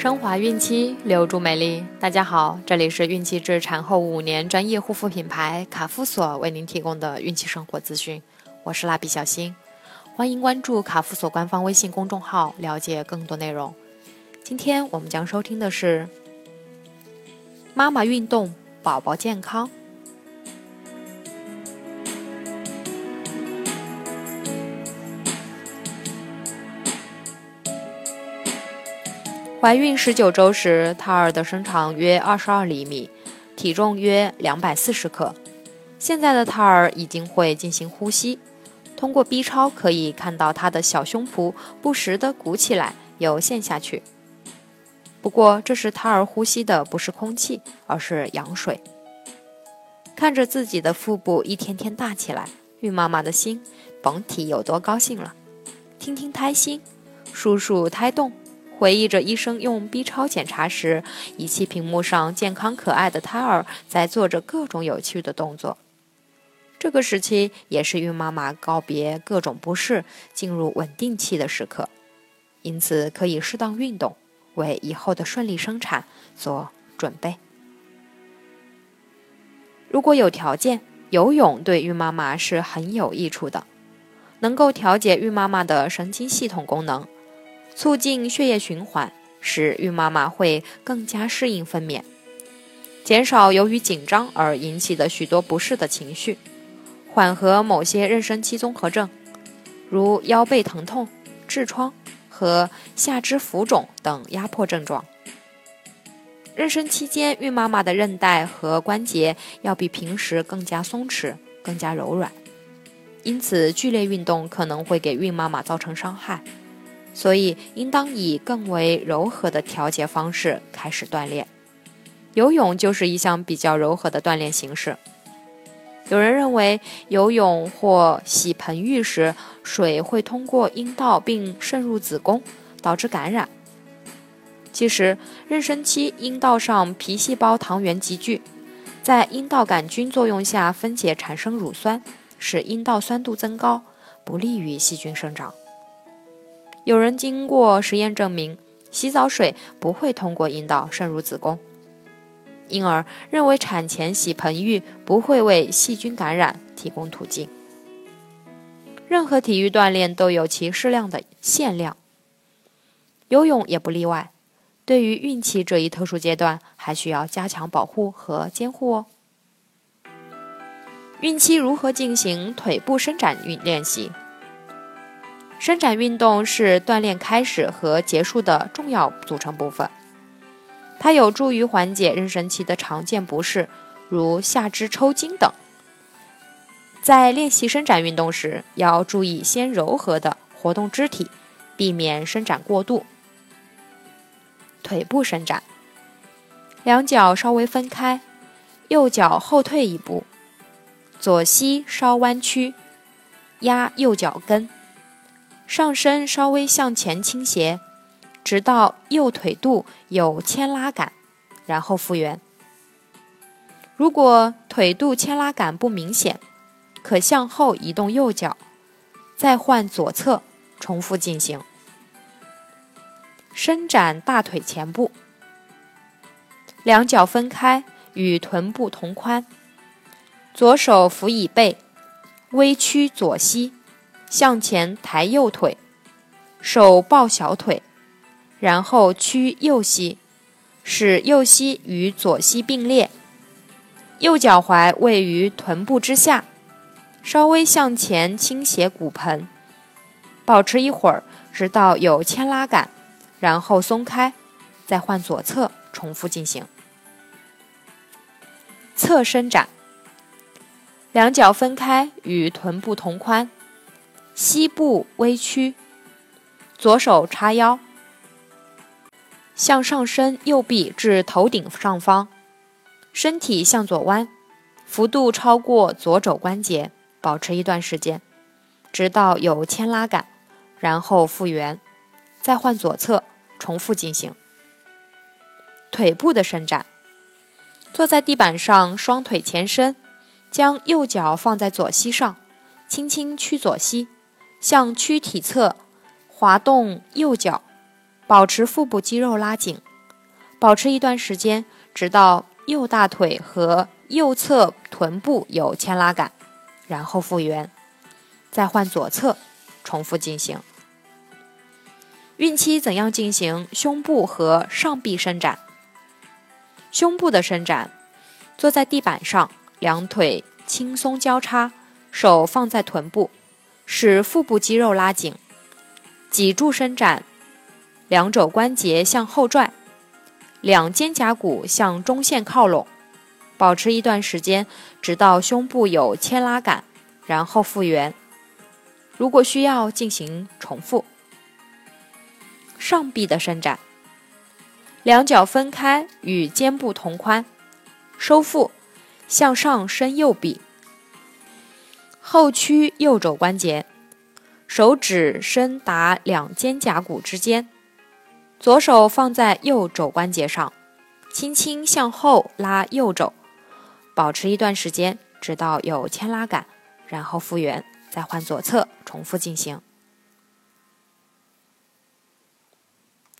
升华孕期，留住美丽。大家好，这里是孕期至产后五年专业护肤品牌卡夫索为您提供的孕期生活资讯。我是蜡笔小新，欢迎关注卡夫索官方微信公众号，了解更多内容。今天我们将收听的是妈妈运动，宝宝健康。怀孕十九周时，胎儿的身长约二十二厘米，体重约两百四十克。现在的胎儿已经会进行呼吸，通过 B 超可以看到他的小胸脯不时地鼓起来又陷下去。不过，这时胎儿呼吸的不是空气，而是羊水。看着自己的腹部一天天大起来，孕妈妈的心甭提有多高兴了。听听胎心，数数胎动。回忆着医生用 B 超检查时，仪器屏幕上健康可爱的胎儿在做着各种有趣的动作。这个时期也是孕妈妈告别各种不适、进入稳定期的时刻，因此可以适当运动，为以后的顺利生产做准备。如果有条件，游泳对孕妈妈是很有益处的，能够调节孕妈妈的神经系统功能。促进血液循环，使孕妈妈会更加适应分娩，减少由于紧张而引起的许多不适的情绪，缓和某些妊娠期综合症，如腰背疼痛、痔疮和下肢浮肿等压迫症状。妊娠期间，孕妈妈的韧带和关节要比平时更加松弛、更加柔软，因此剧烈运动可能会给孕妈妈造成伤害。所以，应当以更为柔和的调节方式开始锻炼。游泳就是一项比较柔和的锻炼形式。有人认为，游泳或洗盆浴时，水会通过阴道并渗入子宫，导致感染。其实，妊娠期阴道上皮细胞糖原集聚，在阴道杆菌作用下分解产生乳酸，使阴道酸度增高，不利于细菌生长。有人经过实验证明，洗澡水不会通过阴道渗入子宫，因而认为产前洗盆浴不会为细菌感染提供途径。任何体育锻炼都有其适量的限量，游泳也不例外。对于孕期这一特殊阶段，还需要加强保护和监护哦。孕期如何进行腿部伸展运练习？伸展运动是锻炼开始和结束的重要组成部分，它有助于缓解妊娠期的常见不适，如下肢抽筋等。在练习伸展运动时，要注意先柔和的活动肢体，避免伸展过度。腿部伸展，两脚稍微分开，右脚后退一步，左膝稍弯曲，压右脚跟。上身稍微向前倾斜，直到右腿肚有牵拉感，然后复原。如果腿肚牵拉感不明显，可向后移动右脚，再换左侧，重复进行。伸展大腿前部，两脚分开，与臀部同宽，左手扶椅背，微屈左膝。向前抬右腿，手抱小腿，然后屈右膝，使右膝与左膝并列，右脚踝位于臀部之下，稍微向前倾斜骨盆，保持一会儿，直到有牵拉感，然后松开，再换左侧重复进行。侧伸展，两脚分开，与臀部同宽。膝部微屈，左手叉腰，向上伸右臂至头顶上方，身体向左弯，幅度超过左肘关节，保持一段时间，直到有牵拉感，然后复原，再换左侧，重复进行。腿部的伸展，坐在地板上，双腿前伸，将右脚放在左膝上，轻轻屈左膝。向躯体侧滑动右脚，保持腹部肌肉拉紧，保持一段时间，直到右大腿和右侧臀部有牵拉感，然后复原，再换左侧，重复进行。孕期怎样进行胸部和上臂伸展？胸部的伸展，坐在地板上，两腿轻松交叉，手放在臀部，使腹部肌肉拉紧，脊柱伸展，两肘关节向后拽。两肩胛骨向中线靠拢，保持一段时间，直到胸部有牵拉感，然后复原。如果需要进行重复。上臂的伸展，两脚分开与肩部同宽，收腹，向上伸右臂，后屈右肘关节，手指伸达两肩胛骨之间。左手放在右肘关节上，轻轻向后拉右肘，保持一段时间，直到有牵拉感，然后复原，再换左侧，重复进行。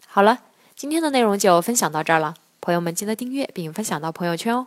好了，今天的内容就分享到这儿了，朋友们记得订阅并分享到朋友圈哦。